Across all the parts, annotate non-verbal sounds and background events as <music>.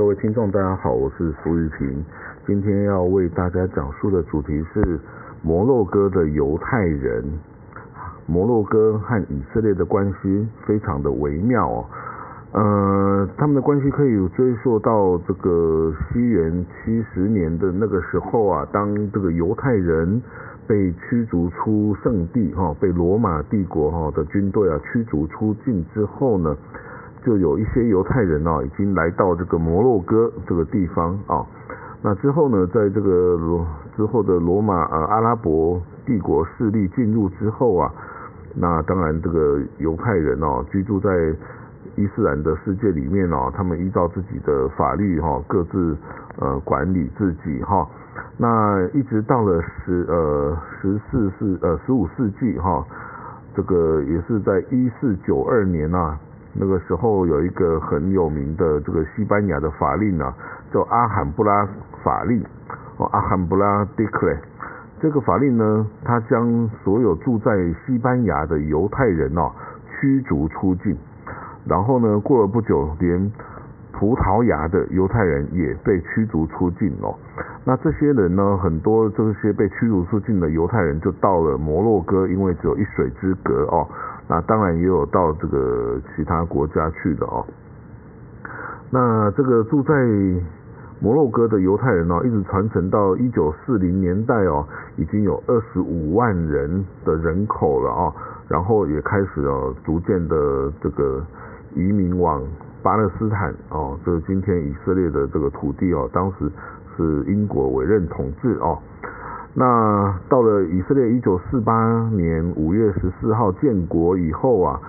各位听众，大家好，我是苏玉平。今天要为大家讲述的主题是摩洛哥的犹太人。摩洛哥和以色列的关系非常的微妙哦。呃，他们的关系可以追溯到这个西元七十年的那个时候啊，当这个犹太人被驱逐出圣地哈，被罗马帝国哈的军队啊驱逐出境之后呢。就有一些犹太人啊，已经来到这个摩洛哥这个地方啊。那之后呢，在这个罗之后的罗马呃阿拉伯帝国势力进入之后啊，那当然这个犹太人哦，居住在伊斯兰的世界里面哦，他们依照自己的法律哈，各自呃管理自己哈。那一直到了十呃十四世呃十五世纪哈，这个也是在一四九二年啊。那个时候有一个很有名的这个西班牙的法令啊，叫阿罕布拉法令，哦，阿罕布拉 decree。这个法令呢，它将所有住在西班牙的犹太人哦驱逐出境，然后呢，过了不久，连葡萄牙的犹太人也被驱逐出境哦。那这些人呢，很多这些被驱逐出境的犹太人就到了摩洛哥，因为只有一水之隔哦。那当然也有到这个其他国家去的哦。那这个住在摩洛哥的犹太人哦，一直传承到一九四零年代哦，已经有二十五万人的人口了哦。然后也开始哦，逐渐的这个移民往巴勒斯坦哦，就是今天以色列的这个土地哦，当时是英国委任统治哦。那到了以色列一九四八年五月十四号建国以后啊，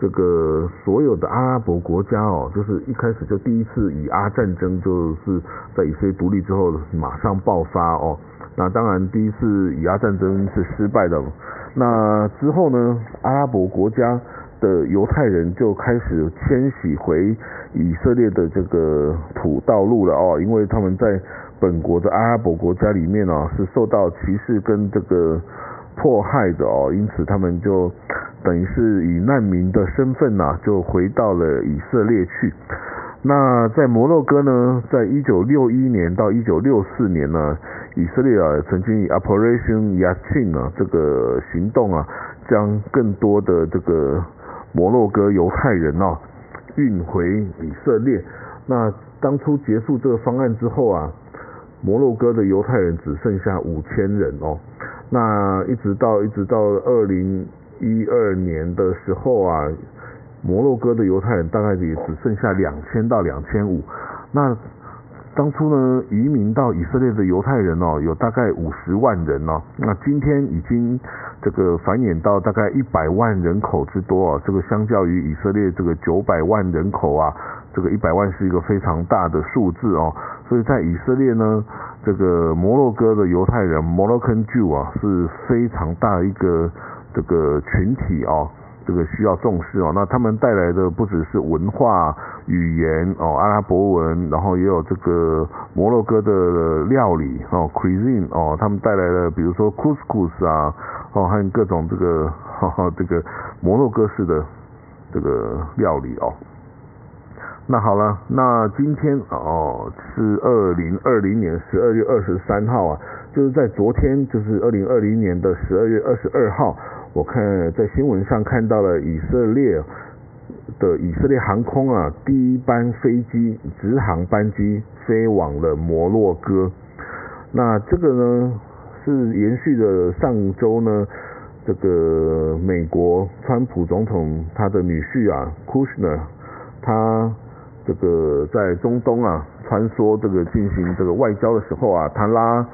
这个所有的阿拉伯国家哦，就是一开始就第一次以阿战争，就是在以色列独立之后马上爆发哦。那当然第一次以阿战争是失败的。那之后呢，阿拉伯国家的犹太人就开始迁徙回以色列的这个土道路了哦，因为他们在。本国的阿拉伯国家里面呢，是受到歧视跟这个迫害的哦，因此他们就等于是以难民的身份呐，就回到了以色列去。那在摩洛哥呢，在一九六一年到一九六四年呢，以色列啊曾经以 Operation Yachin 啊这个行动啊，将更多的这个摩洛哥犹太人哦运回以色列。那当初结束这个方案之后啊。摩洛哥的犹太人只剩下五千人哦，那一直到一直到二零一二年的时候啊，摩洛哥的犹太人大概也只剩下两千到两千五。那当初呢，移民到以色列的犹太人哦，有大概五十万人哦，那今天已经这个繁衍到大概一百万人口之多啊，这个相较于以色列这个九百万人口啊。这个一百万是一个非常大的数字哦，所以在以色列呢，这个摩洛哥的犹太人 （Moroccan Jew） 啊是非常大一个这个群体哦，这个需要重视哦。那他们带来的不只是文化、语言哦，阿拉伯文，然后也有这个摩洛哥的料理哦，cuisine 哦，他们带来的比如说 couscous 啊，哦，还有各种这个哈哈 <laughs> 这个摩洛哥式的这个料理哦。那好了，那今天哦是二零二零年十二月二十三号啊，就是在昨天，就是二零二零年的十二月二十二号，我看在新闻上看到了以色列的以色列航空啊，第一班飞机直航班机飞往了摩洛哥。那这个呢是延续着上周呢，这个美国川普总统他的女婿啊，Kushner 他。这个在中东啊穿梭，这个进行这个外交的时候啊，他拉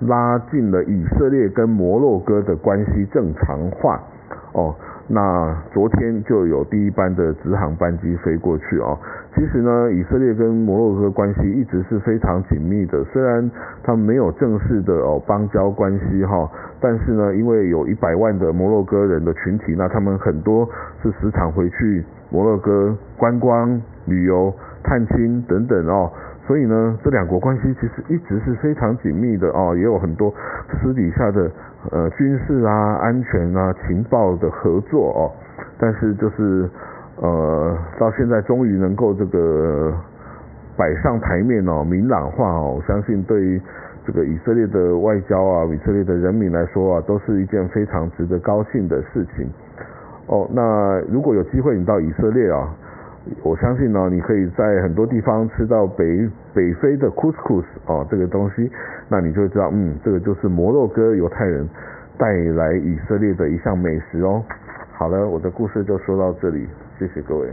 拉近了以色列跟摩洛哥的关系正常化哦。那昨天就有第一班的直航班机飞过去哦。其实呢，以色列跟摩洛哥关系一直是非常紧密的，虽然他们没有正式的哦邦交关系哈，但是呢，因为有一百万的摩洛哥人的群体，那他们很多是时常回去摩洛哥观光。旅游、探亲等等哦，所以呢，这两国关系其实一直是非常紧密的哦，也有很多私底下的呃军事啊、安全啊、情报的合作哦。但是就是呃，到现在终于能够这个摆上台面哦，明朗化哦，我相信对于这个以色列的外交啊，以色列的人民来说啊，都是一件非常值得高兴的事情。哦，那如果有机会你到以色列啊，我相信呢，你可以在很多地方吃到北北非的 couscous 哦，这个东西，那你就知道，嗯，这个就是摩洛哥犹太人带来以色列的一项美食哦。好了，我的故事就说到这里，谢谢各位。